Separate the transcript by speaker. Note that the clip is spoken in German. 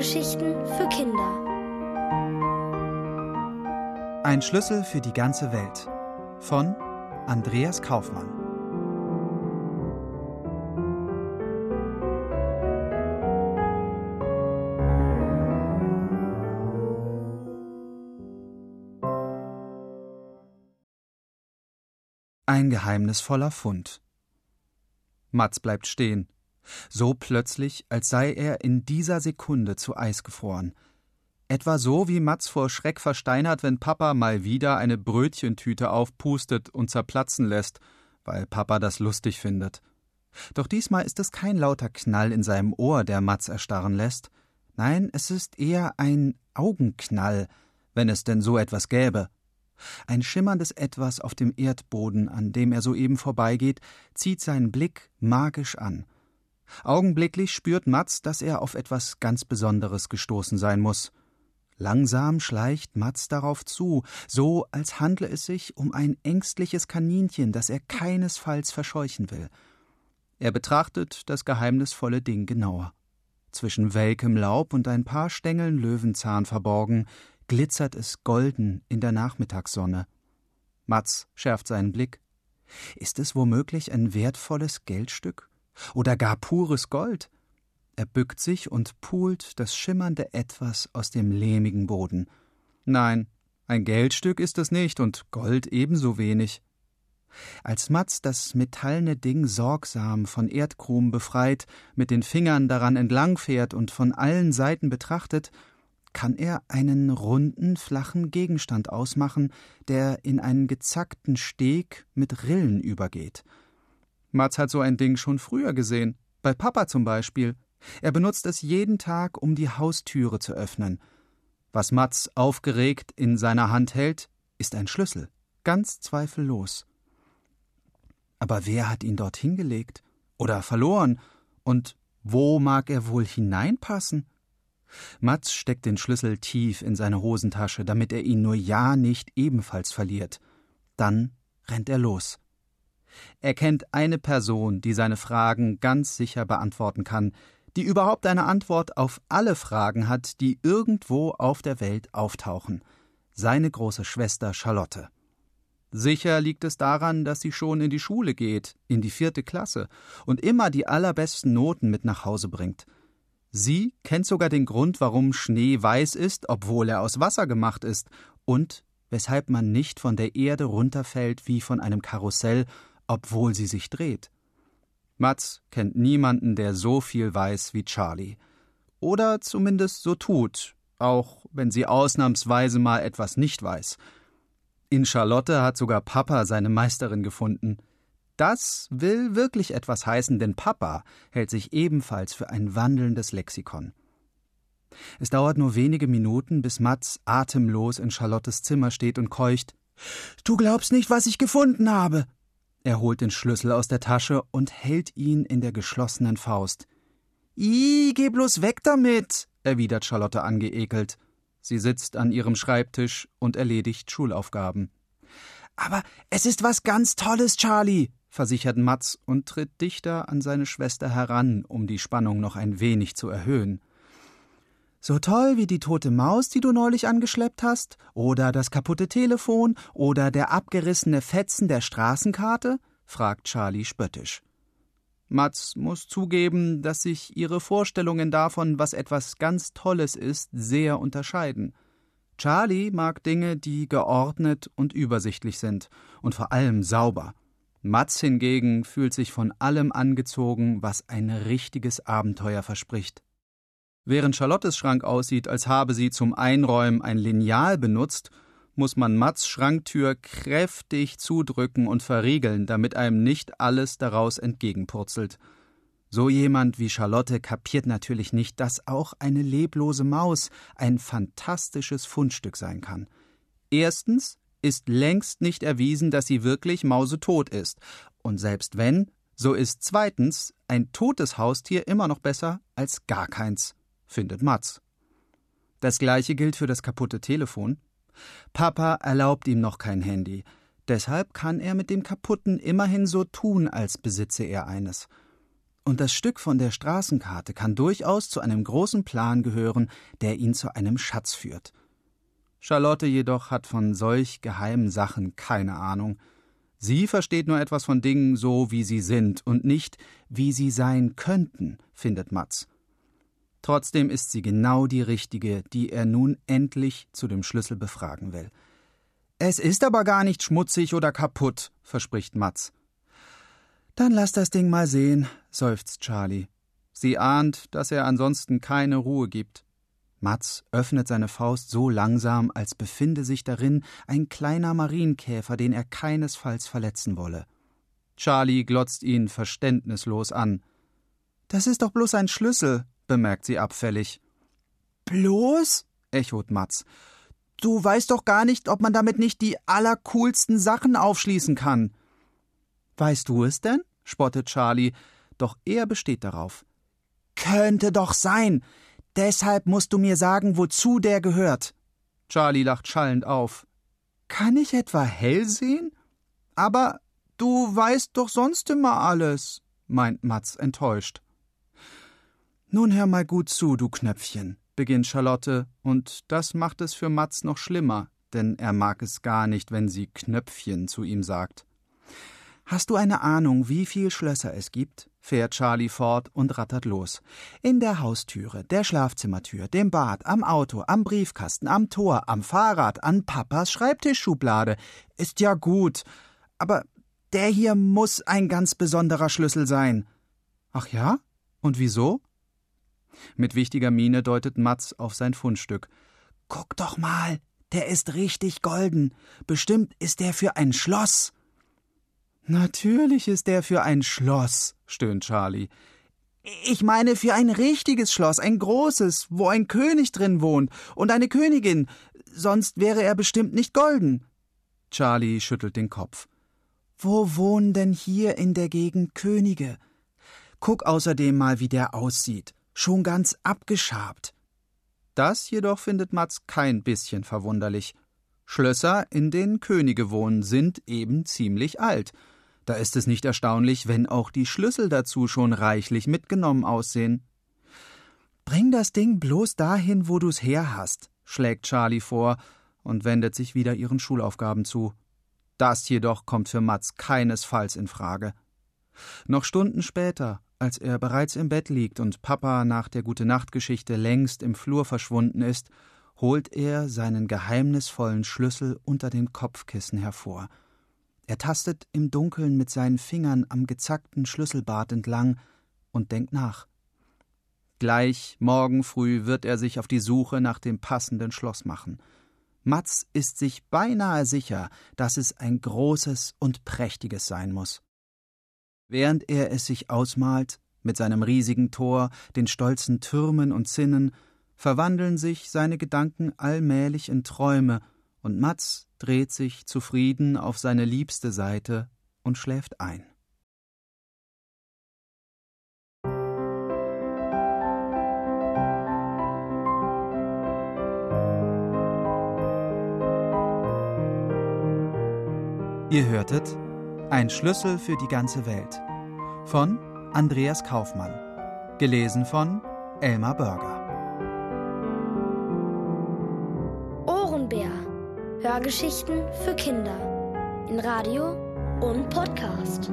Speaker 1: Hörgeschichten für Kinder.
Speaker 2: Ein Schlüssel für die ganze Welt von Andreas Kaufmann. Ein geheimnisvoller Fund. Mats bleibt stehen. So plötzlich, als sei er in dieser Sekunde zu Eis gefroren. Etwa so, wie Mats vor Schreck versteinert, wenn Papa mal wieder eine Brötchentüte aufpustet und zerplatzen lässt, weil Papa das lustig findet. Doch diesmal ist es kein lauter Knall in seinem Ohr, der Mats erstarren lässt. Nein, es ist eher ein Augenknall, wenn es denn so etwas gäbe. Ein schimmerndes Etwas auf dem Erdboden, an dem er soeben vorbeigeht, zieht seinen Blick magisch an. Augenblicklich spürt Mats, dass er auf etwas ganz Besonderes gestoßen sein muss. Langsam schleicht Mats darauf zu, so als handle es sich um ein ängstliches Kaninchen, das er keinesfalls verscheuchen will. Er betrachtet das geheimnisvolle Ding genauer. Zwischen welkem Laub und ein paar Stängeln Löwenzahn verborgen, glitzert es golden in der Nachmittagssonne. Mats schärft seinen Blick. Ist es womöglich ein wertvolles Geldstück? Oder gar pures Gold. Er bückt sich und pult das schimmernde Etwas aus dem lehmigen Boden. Nein, ein Geldstück ist es nicht und Gold ebenso wenig. Als Mats das metallene Ding sorgsam von Erdkrumen befreit, mit den Fingern daran entlangfährt und von allen Seiten betrachtet, kann er einen runden, flachen Gegenstand ausmachen, der in einen gezackten Steg mit Rillen übergeht. Mats hat so ein Ding schon früher gesehen. Bei Papa zum Beispiel. Er benutzt es jeden Tag, um die Haustüre zu öffnen. Was Mats aufgeregt in seiner Hand hält, ist ein Schlüssel. Ganz zweifellos. Aber wer hat ihn dort hingelegt? Oder verloren? Und wo mag er wohl hineinpassen? Mats steckt den Schlüssel tief in seine Hosentasche, damit er ihn nur ja nicht ebenfalls verliert. Dann rennt er los. Er kennt eine Person, die seine Fragen ganz sicher beantworten kann, die überhaupt eine Antwort auf alle Fragen hat, die irgendwo auf der Welt auftauchen. Seine große Schwester Charlotte. Sicher liegt es daran, dass sie schon in die Schule geht, in die vierte Klasse, und immer die allerbesten Noten mit nach Hause bringt. Sie kennt sogar den Grund, warum Schnee weiß ist, obwohl er aus Wasser gemacht ist, und weshalb man nicht von der Erde runterfällt wie von einem Karussell obwohl sie sich dreht. Mats kennt niemanden, der so viel weiß wie Charlie. Oder zumindest so tut, auch wenn sie ausnahmsweise mal etwas nicht weiß. In Charlotte hat sogar Papa seine Meisterin gefunden. Das will wirklich etwas heißen, denn Papa hält sich ebenfalls für ein wandelndes Lexikon. Es dauert nur wenige Minuten, bis Mats atemlos in Charlottes Zimmer steht und keucht. Du glaubst nicht, was ich gefunden habe. Er holt den Schlüssel aus der Tasche und hält ihn in der geschlossenen Faust. I, geh bloß weg damit, erwidert Charlotte angeekelt. Sie sitzt an ihrem Schreibtisch und erledigt Schulaufgaben. Aber es ist was ganz Tolles, Charlie, versichert Mats und tritt dichter an seine Schwester heran, um die Spannung noch ein wenig zu erhöhen. So toll wie die tote Maus, die du neulich angeschleppt hast, oder das kaputte Telefon, oder der abgerissene Fetzen der Straßenkarte? fragt Charlie spöttisch. Mats muss zugeben, dass sich ihre Vorstellungen davon, was etwas ganz Tolles ist, sehr unterscheiden. Charlie mag Dinge, die geordnet und übersichtlich sind und vor allem sauber. Mats hingegen fühlt sich von allem angezogen, was ein richtiges Abenteuer verspricht. Während Charlottes Schrank aussieht, als habe sie zum Einräumen ein Lineal benutzt, muss man Mats Schranktür kräftig zudrücken und verriegeln, damit einem nicht alles daraus entgegenpurzelt. So jemand wie Charlotte kapiert natürlich nicht, dass auch eine leblose Maus ein fantastisches Fundstück sein kann. Erstens ist längst nicht erwiesen, dass sie wirklich mausetot ist, und selbst wenn, so ist zweitens ein totes Haustier immer noch besser als gar keins findet Mats. Das gleiche gilt für das kaputte Telefon. Papa erlaubt ihm noch kein Handy, deshalb kann er mit dem kaputten immerhin so tun, als besitze er eines. Und das Stück von der Straßenkarte kann durchaus zu einem großen Plan gehören, der ihn zu einem Schatz führt. Charlotte jedoch hat von solch geheimen Sachen keine Ahnung. Sie versteht nur etwas von Dingen so, wie sie sind, und nicht, wie sie sein könnten, findet Matz. Trotzdem ist sie genau die richtige, die er nun endlich zu dem Schlüssel befragen will. Es ist aber gar nicht schmutzig oder kaputt, verspricht Matz. Dann lass das Ding mal sehen, seufzt Charlie. Sie ahnt, dass er ansonsten keine Ruhe gibt. Matz öffnet seine Faust so langsam, als befinde sich darin ein kleiner Marienkäfer, den er keinesfalls verletzen wolle. Charlie glotzt ihn verständnislos an. Das ist doch bloß ein Schlüssel, bemerkt sie abfällig. Bloß? echot Matz. Du weißt doch gar nicht, ob man damit nicht die allercoolsten Sachen aufschließen kann. Weißt du es denn? spottet Charlie, doch er besteht darauf. Könnte doch sein. Deshalb musst du mir sagen, wozu der gehört. Charlie lacht schallend auf. Kann ich etwa hell sehen? Aber du weißt doch sonst immer alles, meint Matz enttäuscht. Nun hör mal gut zu, du Knöpfchen, beginnt Charlotte, und das macht es für Matz noch schlimmer, denn er mag es gar nicht, wenn sie Knöpfchen zu ihm sagt. Hast du eine Ahnung, wie viel Schlösser es gibt? fährt Charlie fort und rattert los. In der Haustüre, der Schlafzimmertür, dem Bad, am Auto, am Briefkasten, am Tor, am Fahrrad, an Papas Schreibtischschublade. Ist ja gut. Aber der hier muss ein ganz besonderer Schlüssel sein. Ach ja? Und wieso? Mit wichtiger Miene deutet Matz auf sein Fundstück. Guck doch mal, der ist richtig golden. Bestimmt ist der für ein Schloss. Natürlich ist der für ein Schloss, stöhnt Charlie. Ich meine für ein richtiges Schloss, ein großes, wo ein König drin wohnt und eine Königin, sonst wäre er bestimmt nicht golden. Charlie schüttelt den Kopf. Wo wohnen denn hier in der Gegend Könige? Guck außerdem mal, wie der aussieht. Schon ganz abgeschabt. Das jedoch findet Matz kein bisschen verwunderlich. Schlösser, in denen Könige wohnen, sind eben ziemlich alt. Da ist es nicht erstaunlich, wenn auch die Schlüssel dazu schon reichlich mitgenommen aussehen. Bring das Ding bloß dahin, wo du's her hast, schlägt Charlie vor und wendet sich wieder ihren Schulaufgaben zu. Das jedoch kommt für Mats keinesfalls in Frage. Noch Stunden später, als er bereits im Bett liegt und Papa nach der Gute-Nacht-Geschichte längst im Flur verschwunden ist, holt er seinen geheimnisvollen Schlüssel unter dem Kopfkissen hervor – er tastet im Dunkeln mit seinen Fingern am gezackten Schlüsselbart entlang und denkt nach. Gleich morgen früh wird er sich auf die Suche nach dem passenden Schloss machen. Matz ist sich beinahe sicher, dass es ein großes und prächtiges sein muss. Während er es sich ausmalt, mit seinem riesigen Tor, den stolzen Türmen und Zinnen, verwandeln sich seine Gedanken allmählich in Träume, und Matz dreht sich zufrieden auf seine liebste Seite und schläft ein. Ihr hörtet Ein Schlüssel für die ganze Welt von Andreas Kaufmann, gelesen von Elmar Börger.
Speaker 1: Hörgeschichten für Kinder in Radio und Podcast.